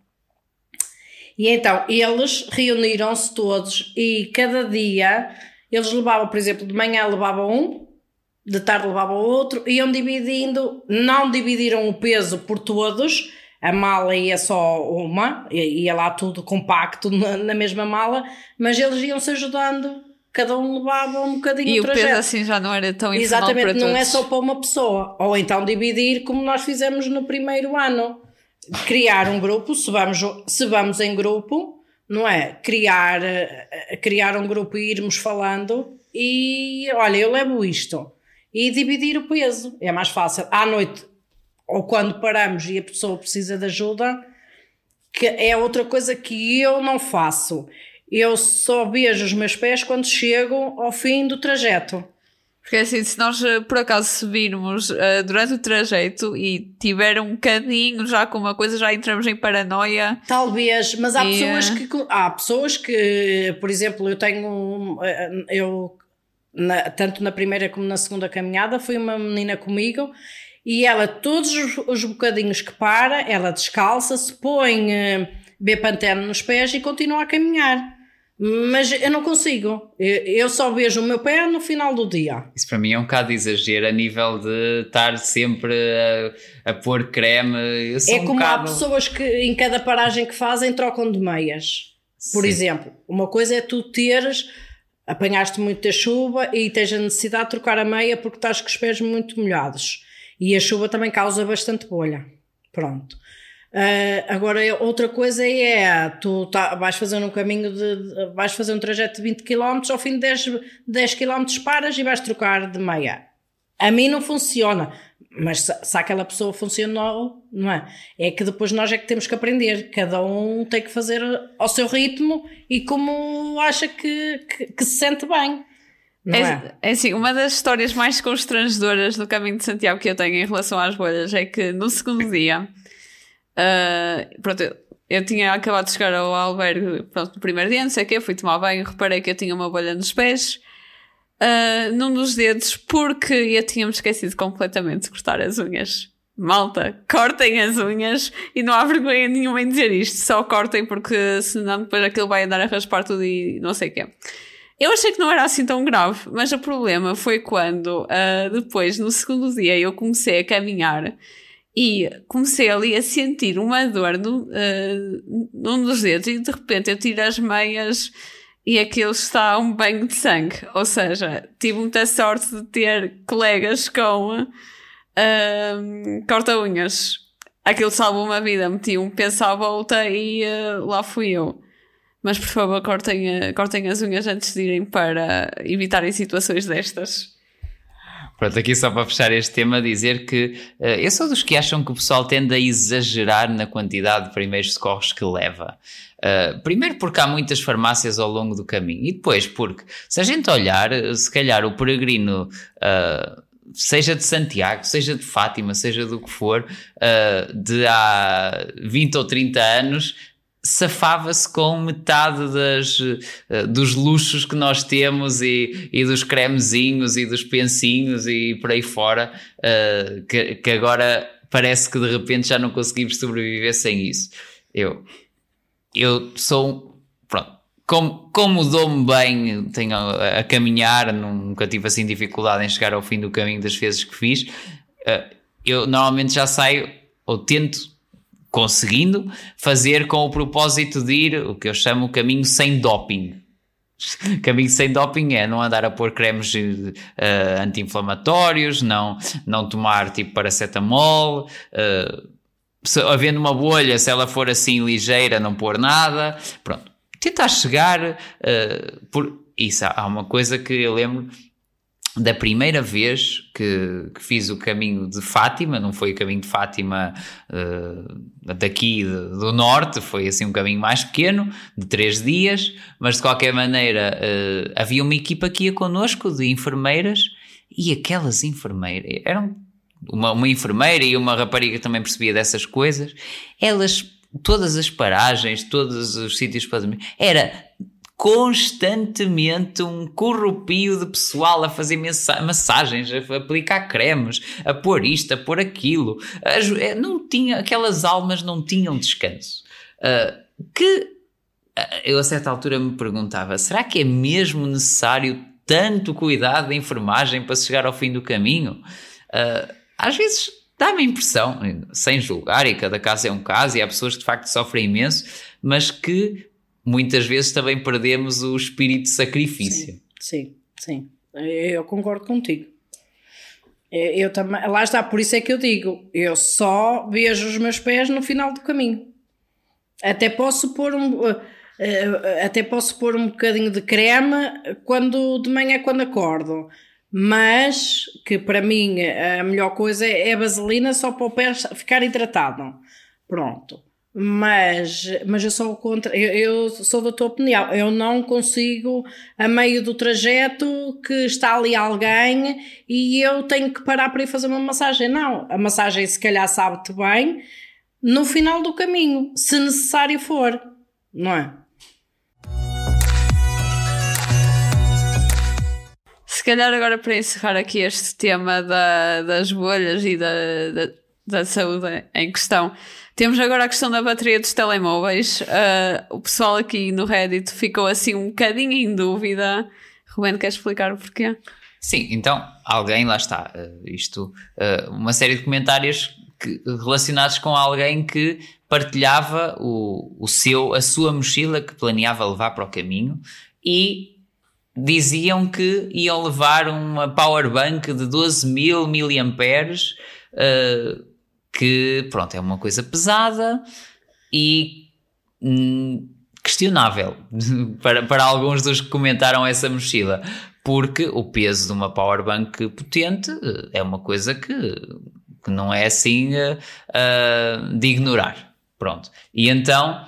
E então eles reuniram-se todos e cada dia eles levavam, por exemplo, de manhã levavam um, de tarde levavam outro, iam dividindo, não dividiram o peso por todos, a mala ia só uma, ia lá tudo compacto na, na mesma mala, mas eles iam se ajudando, cada um levava um bocadinho E o trajeto. peso assim já não era tão Exatamente, para não todos. é só para uma pessoa. Ou então dividir, como nós fizemos no primeiro ano. Criar um grupo, se vamos, se vamos em grupo, não é? Criar, eh, criar um grupo e irmos falando e olha, eu levo isto. E dividir o peso. É mais fácil. À noite, ou quando paramos e a pessoa precisa de ajuda, que é outra coisa que eu não faço. Eu só vejo os meus pés quando chego ao fim do trajeto. Porque assim, se nós eh, por acaso subirmos eh, durante o trajeto e tiver um bocadinho já com uma coisa, já entramos em paranoia. Talvez, mas há E, pessoas eh, que há pessoas que, por exemplo, eu tenho eu na- tanto na primeira como na segunda caminhada foi uma menina comigo e ela todos os, os bocadinhos que para, ela descalça-se, põe eh, Bepantene nos pés e continua a caminhar. Mas eu não consigo. Eu, só vejo o meu pé no final do dia. Isso para mim é um bocado de exagero a nível de estar sempre a, a pôr creme. É um como bocado... há pessoas que em cada paragem que fazem trocam de meias. Por Sim. exemplo, uma coisa é tu teres, apanhaste muita chuva e tens a necessidade de trocar a meia porque estás com os pés muito molhados. E a chuva também causa bastante bolha. Pronto. Ah, agora, outra coisa é, tu tá- vais fazer um caminho de, vais fazer um trajeto de 20 km, ao fim de 10, 10 km paras e vais trocar de meia. A mim não funciona, mas se, se aquela pessoa funcionou, não é? É que depois nós é que temos que aprender. Cada um tem que fazer ao seu ritmo e como acha que, que, que se sente bem. É? É, é assim, uma das histórias mais constrangedoras do caminho de Santiago que eu tenho em relação às bolhas é que no segundo dia, ah, pronto, eu, eu tinha acabado de chegar ao albergue, pronto, no primeiro dia, não sei o quê, fui tomar banho, reparei que eu tinha uma bolha nos pés, ah, num dos dedos, porque eu tinha-me esquecido completamente de cortar as unhas. Malta, cortem as unhas e não há vergonha nenhuma em dizer isto, só cortem porque senão depois aquilo vai andar a raspar tudo e não sei o quê. Eu achei que não era assim tão grave, mas o problema foi quando ah, depois, no segundo dia, eu comecei a caminhar e comecei ali a sentir uma dor no, ah, num dos dedos e de repente eu tiro as meias e aquilo está um banho de sangue. Ou seja, tive muita sorte de ter colegas com ah, corta-unhas. Aquilo salvou uma vida, meti um penso à volta e ah, lá fui eu. Mas por favor, cortem, cortem as unhas antes de irem para evitarem situações destas. Pronto, aqui só para fechar este tema, dizer que uh, eu sou dos que acham que o pessoal tende a exagerar na quantidade de primeiros socorros que leva. Uh, primeiro porque há muitas farmácias ao longo do caminho e depois porque, se a gente olhar, se calhar o peregrino, uh, seja de Santiago, seja de Fátima, seja do que for, de há 20 ou 30 anos, safava-se com metade das, uh, dos luxos que nós temos e, e dos cremezinhos e dos pensinhos e por aí fora, uh, que, que, agora parece que de repente já não conseguimos sobreviver sem isso. Eu, eu sou, pronto, como, como dou-me bem, tenho a, a, caminhar, nunca tive assim dificuldade em chegar ao fim do caminho das vezes que fiz, uh, eu normalmente já saio ou tento conseguindo fazer com o propósito de ir o que eu chamo o caminho sem doping. [laughs] Caminho sem doping é não andar a pôr cremes uh, anti-inflamatórios, não, não tomar tipo paracetamol, uh, se, havendo uma bolha, se ela for assim ligeira, não pôr nada. Pronto. Tentar chegar uh, por. Isso, há uma coisa que eu lembro da primeira vez que, que, fiz o caminho de Fátima, não foi o caminho de Fátima uh, daqui do norte, foi assim um caminho mais pequeno, de três dias, mas de qualquer maneira uh, havia uma equipa que ia connosco de enfermeiras e aquelas enfermeiras eram uma, uma enfermeira e uma rapariga que também percebia dessas coisas, elas todas as paragens, todos os sítios para dormir, era constantemente um corrupio de pessoal a fazer massagens, a aplicar cremes, a pôr isto, a pôr aquilo. Eh, não tinha, aquelas almas não tinham descanso. Uh, que eh, eu a certa altura me perguntava: será que é mesmo necessário tanto cuidado da enfermagem para chegar ao fim do caminho? Uh, às vezes dá-me a impressão, sem julgar, e cada caso é um caso, e há pessoas que de facto sofrem imenso, mas que muitas vezes também perdemos o espírito de sacrifício. Sim, sim, sim. Eu concordo contigo. Eu também, lá está, por isso é que eu digo, eu só vejo os meus pés no final do caminho. Até posso pôr um, eh, eh, até posso pôr um bocadinho de creme quando de manhã quando acordo. Mas que para mim a melhor coisa é a vaselina só para o pé ficar hidratado. Pronto mas, mas eu sou contra, eu, eu, sou da tua opinião, eu não consigo, a meio do trajeto, que está ali alguém e eu tenho que parar para ir fazer uma massagem. Não, a massagem se calhar sabe-te bem no final do caminho, se necessário for, não é? Se calhar agora para encerrar aqui este tema da, das bolhas e da, da, da saúde em questão, temos agora a questão da bateria dos telemóveis. Uh, o pessoal aqui no Reddit ficou assim um bocadinho em dúvida. Ruben, quer explicar o porquê? Sim, então alguém, lá está, uh, isto, uh, uma série de comentários que, relacionados com alguém que partilhava o, o seu, a sua mochila que planeava levar para o caminho e diziam que iam levar uma power bank de 12 mil miliamperes uh, que, pronto, é uma coisa pesada e hum, questionável [laughs] para, para alguns dos que comentaram essa mochila, porque o peso de uma powerbank potente eh, é uma coisa que, que não é assim uh, de ignorar. Pronto. E então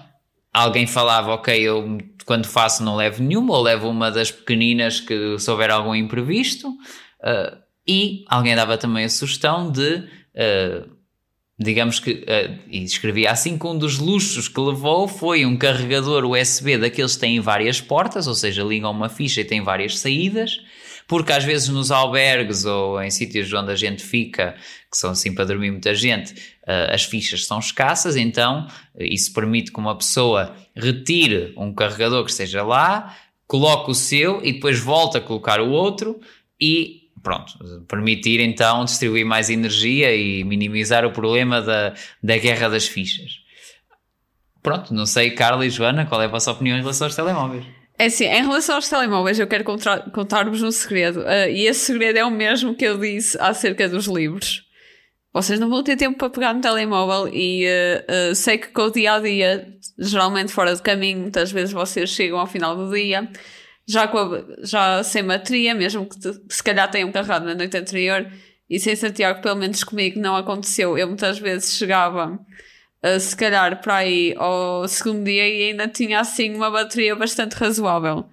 alguém falava, ok, eu quando faço não levo nenhuma, ou levo uma das pequeninas que se houver algum imprevisto, uh, e alguém dava também a sugestão de uh, digamos que, uh, e escrevia assim que um dos luxos que levou foi um carregador USB daqueles que têm várias portas, ou seja, ligam uma ficha e têm várias saídas, porque às vezes nos albergues ou em sítios onde a gente fica, que são assim para dormir muita gente, uh, as fichas são escassas, então isso permite que uma pessoa retire um carregador que esteja lá, coloque o seu e depois volta a colocar o outro e pronto, permitir então distribuir mais energia e minimizar o problema da, da guerra das fichas. Pronto, não sei, Carla e Joana, qual é a vossa opinião em relação aos telemóveis? É assim, em relação aos telemóveis, eu quero contar-vos um segredo. Uh, e esse segredo é o mesmo que eu disse acerca dos livros. Vocês não vão ter tempo para pegar no telemóvel e uh, uh, sei que com o dia a dia, geralmente fora de caminho, muitas vezes vocês chegam ao final do dia já, a, já sem bateria, mesmo que te, se calhar tenham carregado na noite anterior. E sem Santiago, pelo menos comigo, não aconteceu. Eu muitas vezes chegava, uh, se calhar, para aí ao segundo dia e ainda tinha assim uma bateria bastante razoável.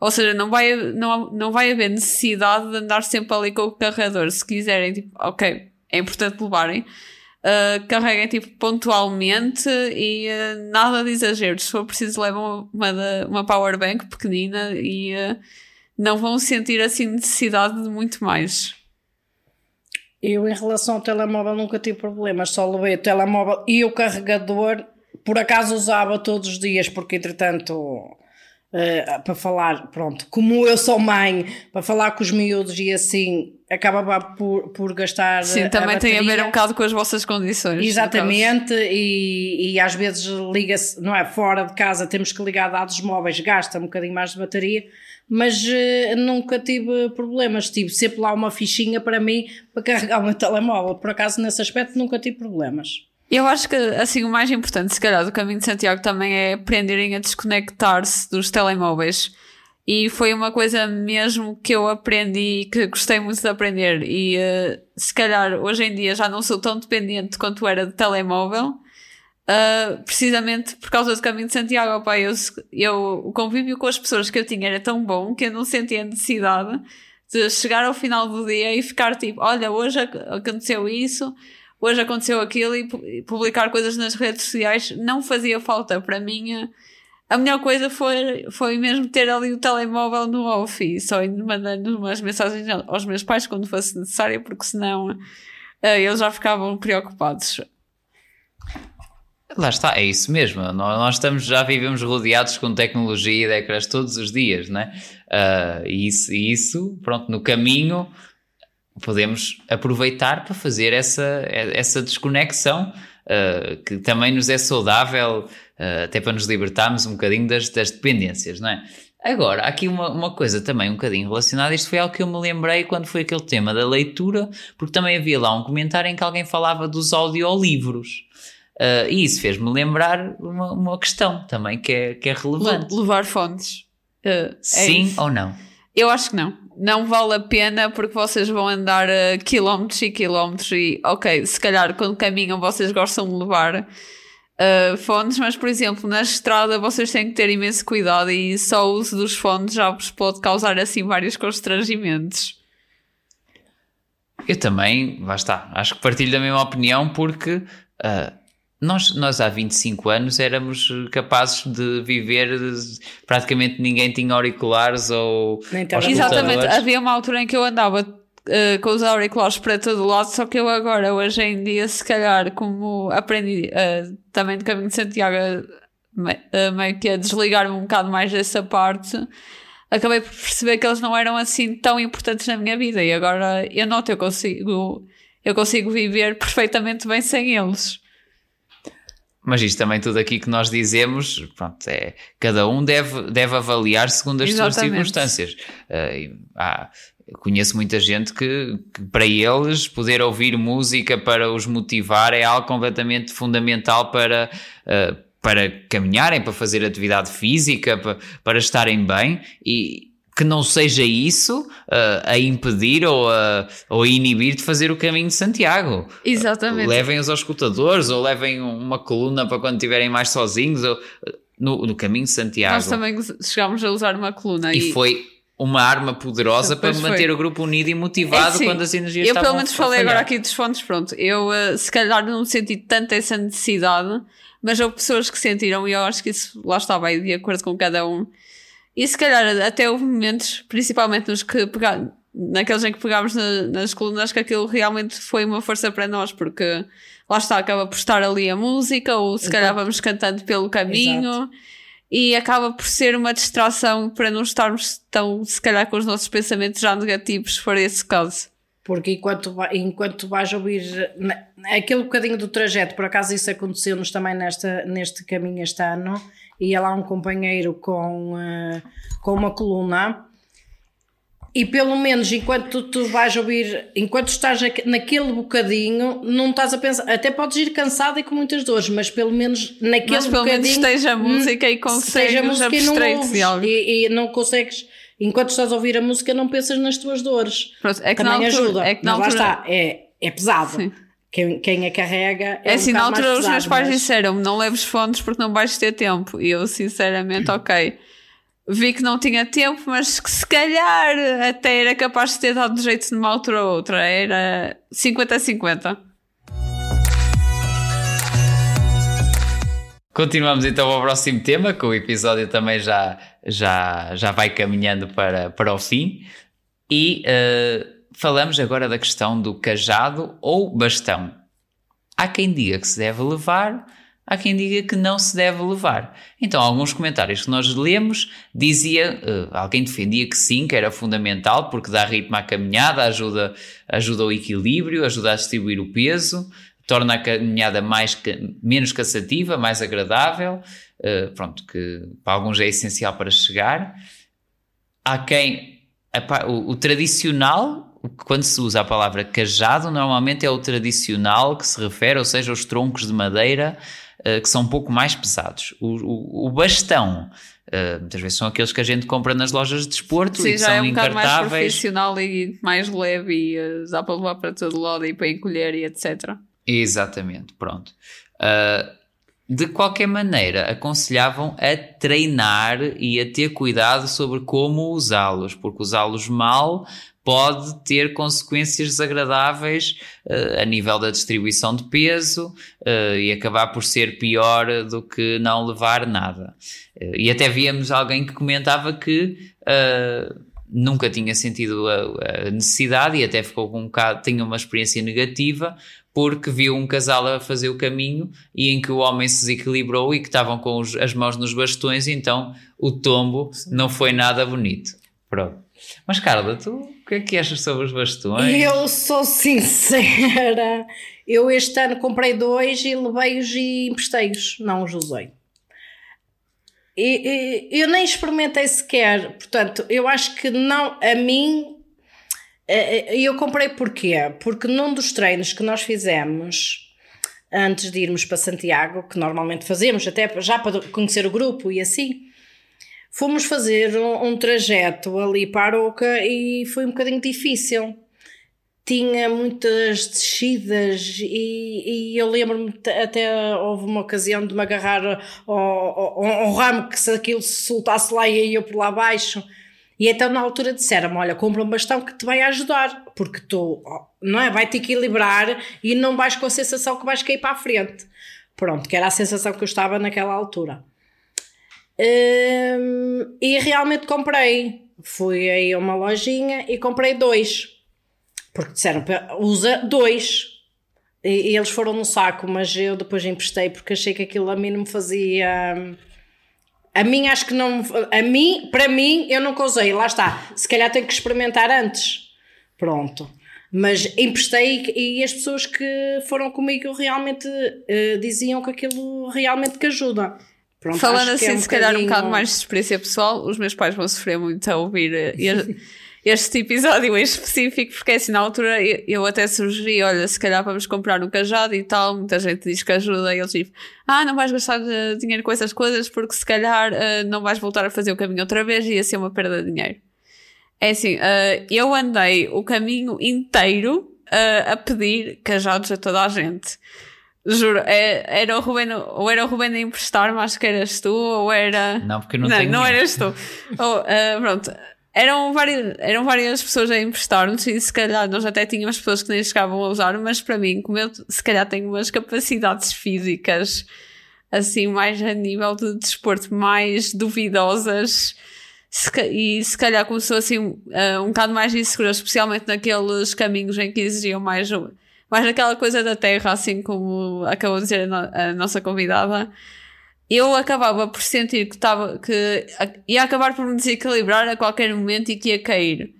Ou seja, não vai, não, não vai haver necessidade de andar sempre ali com o carregador. Se quiserem, tipo, ok, é importante levarem. Uh, carreguem tipo pontualmente e uh, nada de exagero. Se for preciso, levam uma, uma power bank pequenina e uh, não vão sentir assim necessidade de muito mais. Eu, em relação ao telemóvel, nunca tive problemas, só levei o telemóvel e o carregador. Por acaso usava todos os dias, porque entretanto Uh, para falar, pronto, como eu sou mãe, para falar com os miúdos e assim, acabava por, por gastar. Sim, também tem a ver um bocado com as vossas condições. Exatamente, e, e às vezes liga-se, não é? Fora de casa temos que ligar dados móveis, gasta um bocadinho mais de bateria, mas uh, nunca tive problemas. Tive sempre lá uma fichinha para mim para carregar o meu [laughs] telemóvel. Por acaso, nesse aspecto, nunca tive problemas. Eu acho que assim o mais importante, se calhar, do caminho de Santiago também é aprenderem a desconectar-se dos telemóveis. E foi uma coisa mesmo que eu aprendi e que gostei muito de aprender. E uh, se calhar hoje em dia já não sou tão dependente quanto era de telemóvel, uh, precisamente por causa do caminho de Santiago. Opa, eu, eu, o convívio com as pessoas que eu tinha era tão bom que eu não sentia necessidade de chegar ao final do dia e ficar tipo: olha, hoje aconteceu isso hoje aconteceu aquilo e publicar coisas nas redes sociais não fazia falta. Para mim, a melhor coisa foi, foi mesmo ter ali o telemóvel no off e só indo mandando umas mensagens aos meus pais quando fosse necessário, porque senão uh, eles já ficavam preocupados. Lá está, é isso mesmo. Nós estamos, já vivemos rodeados com tecnologia e décadas todos os dias, né? Uh, e isso, isso, pronto, no caminho podemos aproveitar para fazer essa, essa desconexão uh, que também nos é saudável, uh, até para nos libertarmos um bocadinho das, das dependências, não é? Agora, há aqui uma, uma coisa também um bocadinho relacionada, isto foi algo que eu me lembrei quando foi aquele tema da leitura, porque também havia lá um comentário em que alguém falava dos audiolivros. Uh, e isso fez-me lembrar uma, uma questão também que é, que é relevante. Levar fontes. Uh, Sim é ou não? Eu acho que não não vale a pena porque vocês vão andar uh, quilómetros e quilómetros e, ok, se calhar quando caminham vocês gostam de levar uh, fones, mas por exemplo, na estrada vocês têm que ter imenso cuidado e só o uso dos fones já vos pode causar assim vários constrangimentos. Eu também, lá acho que partilho da mesma opinião porque uh, nós, nós há 25 anos éramos capazes de viver, praticamente ninguém tinha auriculares ou. Exatamente, havia uma altura em que eu andava uh, com os auriculares para todo lado, só que eu agora, hoje em dia, se calhar, como aprendi uh, também de caminho de Santiago, uh, meio que a desligar-me um bocado mais dessa parte, acabei por perceber que eles não eram assim tão importantes na minha vida e agora eu noto, eu consigo, eu consigo viver perfeitamente bem sem eles. Mas isto também tudo aqui que nós dizemos, pronto, é, cada um deve, deve avaliar segundo as Exatamente. suas circunstâncias. Uh, há, conheço muita gente que, que, para eles poder ouvir música para os motivar é algo completamente fundamental para, uh, para caminharem, para fazer atividade física, para, para estarem bem e que não seja isso uh, a impedir ou a, ou a inibir de fazer o caminho de Santiago. Exatamente. Uh, Levem-os aos escutadores ou levem uma coluna para quando estiverem mais sozinhos ou, no, no caminho de Santiago. Nós também chegámos a usar uma coluna. E, e... foi uma arma poderosa para manter foi. o grupo unido e motivado é, quando as energias eu estavam Eu pelo menos falei agora aqui dos fontes, pronto. Eu uh, se calhar não senti tanta essa necessidade, mas houve pessoas que sentiram e eu acho que isso lá estava aí de acordo com cada um e se calhar até houve momentos, principalmente nos que pegar, naqueles em que pegámos na, nas colunas, que aquilo realmente foi uma força para nós, porque lá está, acaba por estar ali a música, ou se calhar vamos cantando pelo caminho. Exato. E acaba por ser uma distração para não estarmos tão, se calhar, com os nossos pensamentos já negativos, for esse caso. Porque enquanto, enquanto vais ouvir aquele bocadinho do trajeto, por acaso isso aconteceu-nos também nesta, neste caminho este ano, ia lá um companheiro com, uh, com uma coluna E pelo menos enquanto tu vais ouvir, enquanto estás naquele bocadinho, não estás a pensar, até podes ir cansado e com muitas dores, mas pelo menos naquele mas pelo bocadinho. Menos esteja a música e consegues música e não ouves, e, e, não consegues, enquanto estás a ouvir a música, não pensas nas tuas dores. Pronto, é que Também altura, ajuda. É que mas altura... lá está, é, é pesado. Quem, quem a carrega é, é assim, um na altura pesado, os meus pais mas... disseram não leves fontes porque não vais ter tempo. E eu, sinceramente, ok vi que não tinha tempo, mas que se calhar até era capaz de ter dado jeito numa altura ou outra. Era 50-50. Continuamos então ao próximo tema, que o episódio também já, já, já vai caminhando para, para o fim. E uh, falamos agora da questão do cajado ou bastão. Há quem diga que se deve levar, há quem diga que não se deve levar. Então, alguns comentários que nós lemos dizia, uh, alguém defendia que sim, que era fundamental, porque dá ritmo à caminhada, ajuda, ajuda o equilíbrio, ajuda a distribuir o peso, torna a caminhada mais, menos cansativa, mais agradável, uh, pronto, que para alguns é essencial para chegar. Há quem, a, o, o tradicional quando se usa a palavra cajado, normalmente é o tradicional que se refere, ou seja, os troncos de madeira uh, que são um pouco mais pesados. O, o, o bastão, uh, muitas vezes são aqueles que a gente compra nas lojas de desporto Sim, e que são é um encartáveis. mais profissional e mais leve e uh, dá para levar para todo lado e para encolher e etc. Exatamente, pronto. de qualquer maneira, aconselhavam a treinar e a ter cuidado sobre como usá-los, porque usá-los mal pode ter consequências desagradáveis uh, a nível da distribuição de peso uh, e acabar por ser pior do que não levar nada. Uh, e até víamos alguém que comentava que nunca tinha sentido a, a, necessidade e até ficou com um bocado, tinha uma experiência negativa porque viu um casal a fazer o caminho e em que o homem se desequilibrou e que estavam com os, as mãos nos bastões, então o tombo não foi nada bonito. Pronto. Mas Carla, tu o que é que achas sobre os bastões? Eu sou sincera. Eu este ano comprei dois e levei-os e emprestei-os. Não os usei. E, e, eu nem experimentei sequer. Portanto, eu acho que não, a mim. Eh, eh, eu comprei porquê? Porque num dos treinos que nós fizemos antes de irmos para Santiago, que normalmente fazemos, até já para conhecer o grupo e assim, fomos fazer um, um trajeto ali para Aroca e foi um bocadinho difícil. Tinha muitas descidas e, e eu lembro-me até houve uma ocasião de me agarrar ao, ao, ao ramo que se aquilo se soltasse lá e eu por lá abaixo. E então na altura disseram olha, compra um bastão que te vai ajudar, porque tu, não é, vai-te equilibrar e não vais com a sensação que vais cair para a frente. Pronto, que era a sensação que eu estava naquela altura. Um, e realmente comprei. Fui aí a uma lojinha e comprei dois. Porque disseram, usa dois. E, e, eles foram no saco, mas eu depois emprestei porque achei que aquilo a mim não me fazia. A mim acho que não. A mim, para mim, eu nunca usei. Lá está. Se calhar tenho que experimentar antes. Pronto. Mas emprestei e as pessoas que foram comigo realmente uh, diziam que aquilo realmente que ajuda. Pronto, Falando assim, é um se calhar um bocado mais de experiência pessoal, os meus pais vão sofrer muito a ouvir eh, [laughs] este episódio em específico, porque assim, na altura eu até sugeri, olha, se calhar vamos comprar um cajado e tal, muita gente diz que ajuda, e eles dizem, ah, não vais gastar eh, dinheiro com essas coisas porque se calhar uh, não vais voltar a fazer o caminho outra vez e ia ser uma perda de dinheiro. É assim, uh, eu andei o caminho inteiro uh, a pedir cajados a toda a gente. Juro, é, era o Ruben, ou era o Ruben a emprestar-me, acho que eras tu, ou era. Não, porque não Não, tenho não eras tu. ou, uh, pronto. Eram várias, eram várias pessoas a emprestar-nos e se calhar nós até tínhamos pessoas que nem chegavam a usar, mas para mim, como eu se calhar tenho umas capacidades físicas assim, mais a nível de desporto, mais duvidosas, e se calhar começou assim uh, um bocado mais insegura, especialmente naqueles caminhos em que exigiam mais mais aquela coisa da terra, assim como acabou de dizer a, no a nossa convidada, eu acabava por sentir que, estava, que ia acabar por me desequilibrar a qualquer momento e que ia cair.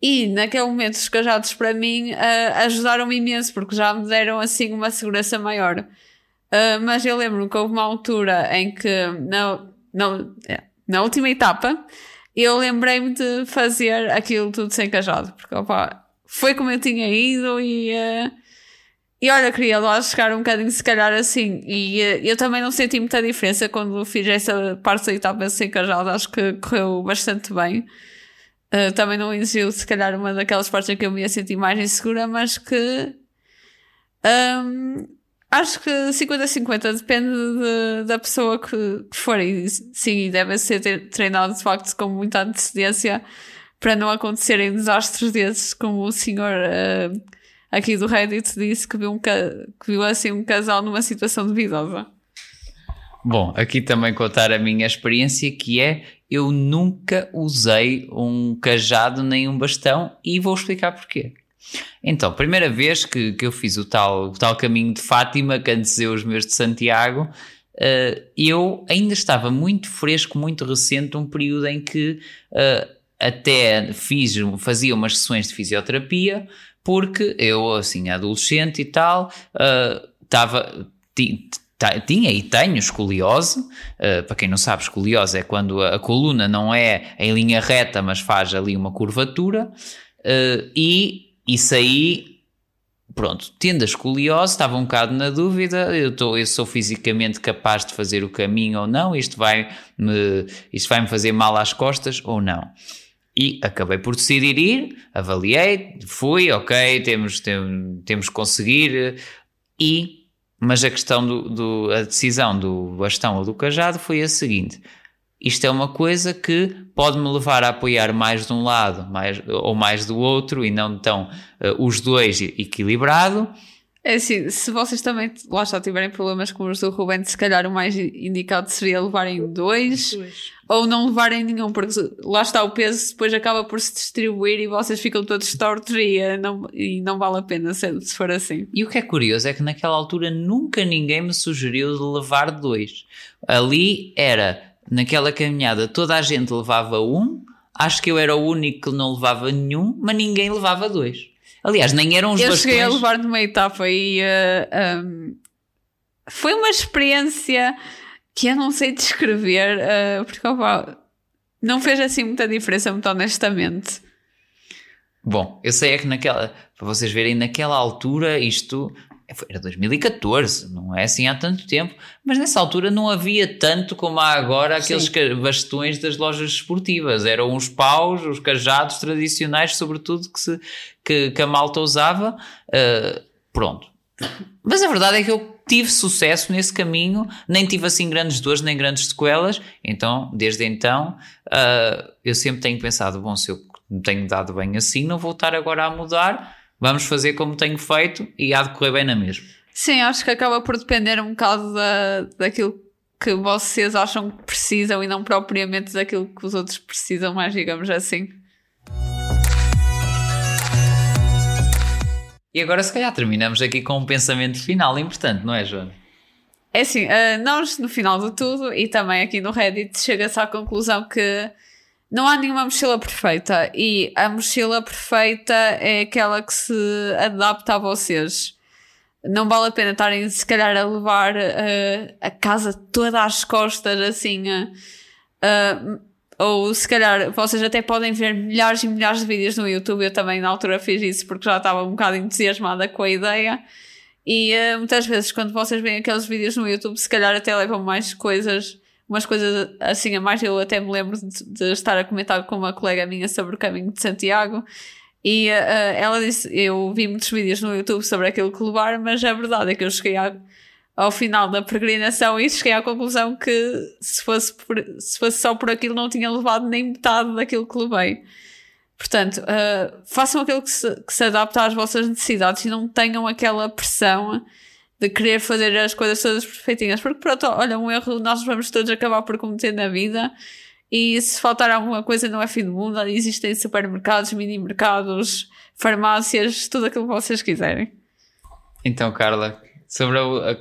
E naquele momento os cajados para mim uh, ajudaram-me imenso porque já me deram assim uma segurança maior. Uh, mas eu lembro que houve uma altura em que na, na, é, na última etapa eu lembrei-me de fazer aquilo tudo sem cajado, porque opa, foi como eu tinha ido e. Uh, e olha, queria lá chegar um bocadinho, se calhar assim. E uh, eu também não senti muita diferença quando fiz essa parte da etapa sem cajado, acho que correu bastante bem. Uh, também não exigiu, se calhar, uma daquelas partes em que eu me ia sentir mais insegura, mas que. Um, acho que 50-50 depende de, da pessoa que, que, for. E sim, deve ser treinado de facto com muita antecedência para não acontecerem desastres desses, como o senhor uh, aqui do Reddit disse que viu, um, que viu assim um casal numa situação duvidosa. Bom, aqui também contar a minha experiência que é eu nunca usei um cajado nem um bastão e vou explicar porquê. Então, primeira vez que, que eu fiz o tal, o tal caminho de Fátima, que antes eu os meus de Santiago, uh, eu ainda estava muito fresco, muito recente, um período em que uh, até fiz, fazia umas sessões de fisioterapia, porque eu, assim, adolescente e tal, uh, estava tinha e tenho escoliose. Uh, para quem não sabe, escoliose é quando a, a, coluna não é em linha reta, mas faz ali uma curvatura. Uh, e isso aí, pronto, tendo a escoliose, estava um bocado na dúvida. Eu, tô, eu sou fisicamente capaz de fazer o caminho ou não? Isto vai me, isto vai me fazer mal às costas ou não? E acabei por decidir ir, avaliei, fui, ok, temos, tem, temos que conseguir. E mas a questão do, do, a decisão do bastão ou do cajado foi a seguinte: isto é uma coisa que pode-me levar a apoiar mais de um lado mais, ou mais do outro e não tão uh, os dois equilibrado. É assim, se vocês também lá está tiverem problemas como os do Ruben, se calhar o mais indicado seria levarem dois, dois, ou não levarem nenhum, porque lá está o peso, depois acaba por se distribuir e vocês ficam todos tortos e, eh, não, e não vale a pena se, se for assim. E o que é curioso é que naquela altura nunca ninguém me sugeriu de levar dois. Ali era, naquela caminhada, toda a gente levava um, acho que eu era o único que não levava nenhum, mas ninguém levava dois. Aliás, nem eram os Eu bastões. cheguei a levar numa etapa e uh, eh, um, foi uma experiência que eu não sei descrever, uh, porque opa, não fez assim muita diferença, muito honestamente. Bom, eu sei é que naquela, para vocês verem, naquela altura isto era 2014, não é assim há tanto tempo, mas nessa altura não havia tanto como há agora aqueles Sim. bastões das lojas esportivas, eram os paus, os cajados tradicionais, sobretudo que, se, que, que a malta usava. Uh, pronto. Mas a verdade é que eu tive sucesso nesse caminho, nem tive assim grandes dores nem grandes sequelas, então, desde então, uh, eu sempre tenho pensado: bom, se eu tenho dado bem assim, não vou estar agora a mudar vamos fazer como tenho feito e há de correr bem na mesma. Sim, acho que acaba por depender um bocado da, daquilo que vocês acham que precisam e não propriamente daquilo que os outros precisam mais, digamos assim. E agora, se calhar, terminamos aqui com um pensamento final importante, não é, João? É assim, uh, nós no final de tudo e também aqui no Reddit chega-se à conclusão que não há nenhuma mochila perfeita e a mochila perfeita é aquela que se adapta a vocês. Não vale a pena estarem, se calhar, a levar uh, a casa toda às costas, assim. Uh, ou se calhar, vocês até podem ver milhares e milhares de vídeos no YouTube. Eu também, na altura, fiz isso porque já estava um bocado entusiasmada com a ideia. E uh, muitas vezes, quando vocês veem aqueles vídeos no YouTube, se calhar até levam mais coisas umas coisas assim a mais. Eu até me lembro de, de estar a comentar com uma colega minha sobre o caminho de Santiago. E uh, ela disse: Eu vi muitos vídeos no YouTube sobre aquilo que levar, mas a verdade é que eu cheguei a, ao final da peregrinação e cheguei à conclusão que se fosse, por, se fosse só por aquilo não tinha levado nem metade daquilo que levei. Portanto, uh, façam aquilo que se, que se adapta às vossas necessidades e não tenham aquela pressão de querer fazer as coisas todas perfeitinhas. Porque pronto, olha, um erro nós vamos todos acabar por cometer na vida. E se faltar alguma coisa não é fim do mundo. Existem supermercados, mini mercados, farmácias, tudo aquilo que vocês quiserem. Então, Carla, sobre a, a,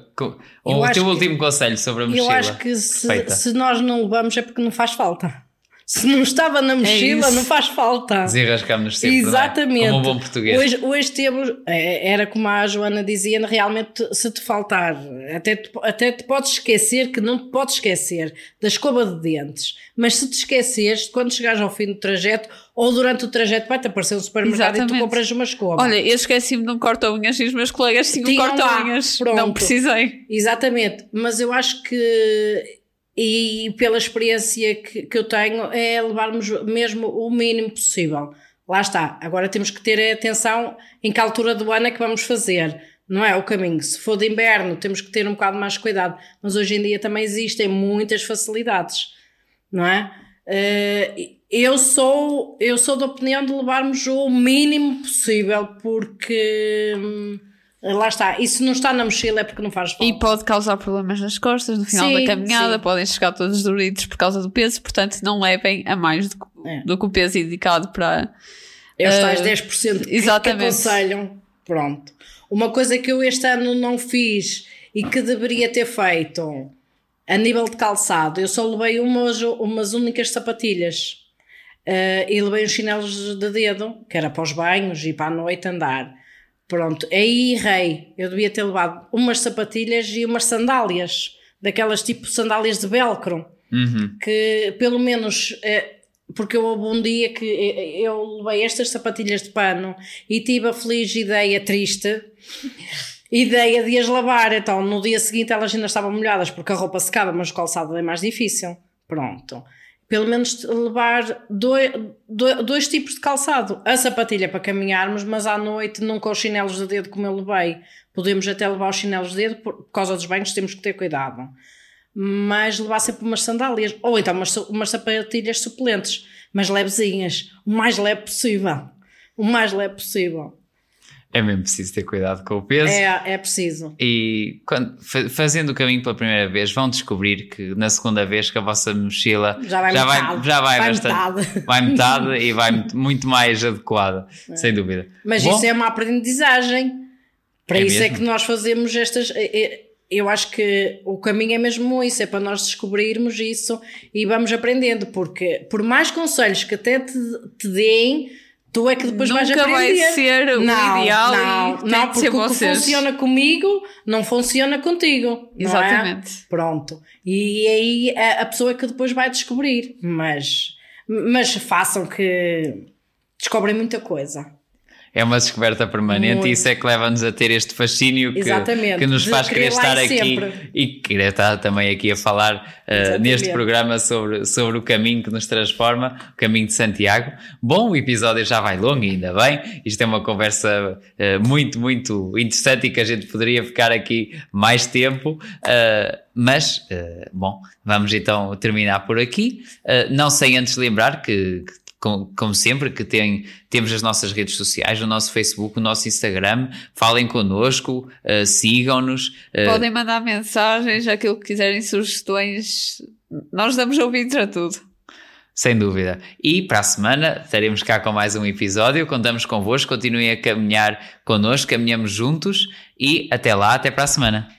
o teu último conselho sobre a mochila. Eu acho que se, se, nós não levamos é porque não faz falta. Se não estava na mochila, isso. não faz falta. Desenrascamos sempre, Exatamente. não é? Como um bom português. Hoje, hoje temos, é, era como a Joana dizia, realmente se te faltar, até te, até te podes esquecer que não te podes esquecer da escova de dentes, mas se te esqueceres, quando chegares ao fim do trajeto ou durante o trajeto vai-te aparecer um supermercado e tu Exatamente. compras uma escova. Olha, eu esqueci-me de um corta-unhas e os meus colegas tinham um Tinham corta-unhas. Não precisei. Exatamente, mas eu acho que e pela experiência que, que eu tenho é levarmos mesmo o mínimo possível. Lá está. Agora temos que ter atenção em que altura do ano é que vamos fazer. Não é o caminho. Se for de inverno, temos que ter um bocado mais cuidado. Mas hoje em dia também existem muitas facilidades, não é? Eh, eu sou, eu sou da opinião de levarmos o mínimo possível, porque hum, lá está. E se não está na mochila é porque não faz falta. E pode causar problemas nas costas no final Sim, da caminhada, sim. podem chegar todos doritos por causa do peso, portanto não levem a mais do, que- É. do que o peso indicado para. É os Eh, tais 10% que, exatamente. que aconselham. Pronto. Uma coisa que eu este ano não fiz e que deveria ter feito a nível de calçado, eu só levei umas, umas únicas sapatilhas eh, e levei uns chinelos de dedo, que era para os banhos e para a noite andar. Pronto, aí errei. Eu devia ter levado umas sapatilhas e umas sandálias, daquelas tipo sandálias de velcro Uhum. que pelo menos eh, porque eu houve um dia que eh, eu levei estas sapatilhas de pano e tive a feliz ideia triste [laughs] ideia de as lavar então no dia seguinte elas ainda estavam molhadas porque a roupa secava mas o calçado é mais difícil pronto pelo menos levar dois, dois, dois tipos de calçado a sapatilha para caminharmos mas à noite nunca os chinelos de dedo como eu levei podemos até levar os chinelos de dedo por, por causa dos banhos temos que ter cuidado mas levar sempre umas sandálias ou então umas, umas sapatilhas suplentes, mas levezinhas, o mais leve possível. O mais leve possível. É mesmo preciso ter cuidado com o peso. É, é preciso. E quando, fa- fazendo o caminho pela primeira vez, vão descobrir que na segunda vez que a vossa mochila Já vai já metade. vai, já vai, Vai bastante, metade. vai metade e vai muito- mais adequada, sem dúvida. Mas Bom, isso é uma aprendizagem. Para É isso é mesmo? que nós fazemos estas. é- é- Eu acho que o caminho é mesmo isso, é para nós descobrirmos isso e vamos aprendendo, porque por mais conselhos que até te, te deem, tu é que depois vais Nunca vai aprender. ser o ideal Não, e não que porque o que funciona comigo não funciona contigo. não é? Exatamente. Pronto. E aí a, a pessoa é que depois vai descobrir. Mas, mas façam que descobrem muita coisa. É uma descoberta permanente Muito. e isso é que leva-nos a ter este fascínio que, que nos faz querer querer estar aqui sempre. e querer estar também aqui a falar uh, neste programa sobre, sobre o caminho que nos transforma, o caminho de Santiago. Bom, o episódio já vai longo, ainda bem. Isto é uma conversa uh, muito, muito interessante e que a gente poderia ficar aqui mais tempo. uh, mas, bom, vamos então terminar por aqui. Não sem antes lembrar que, que como, como, sempre, que tem, temos as nossas redes sociais, o nosso Facebook, o nosso Instagram. Falem connosco, uh, sigam-nos. Uh, Podem mandar mensagens, aquilo que quiserem, sugestões. Nós damos ouvidos a tudo. Sem dúvida. E para a semana estaremos cá com mais um episódio. Contamos convosco, continuem a caminhar connosco, caminhamos juntos e até lá, até para a semana.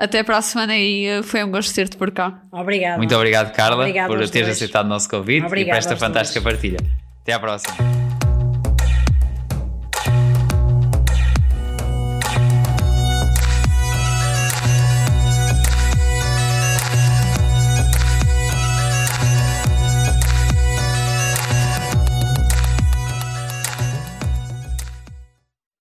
Até para a semana e uh, foi um gosto ter-te por cá. Obrigada. Muito obrigado, Carla, Obrigada por teres dois. aceitado o nosso convite Obrigada e por esta fantástica dois. partilha. Até à próxima.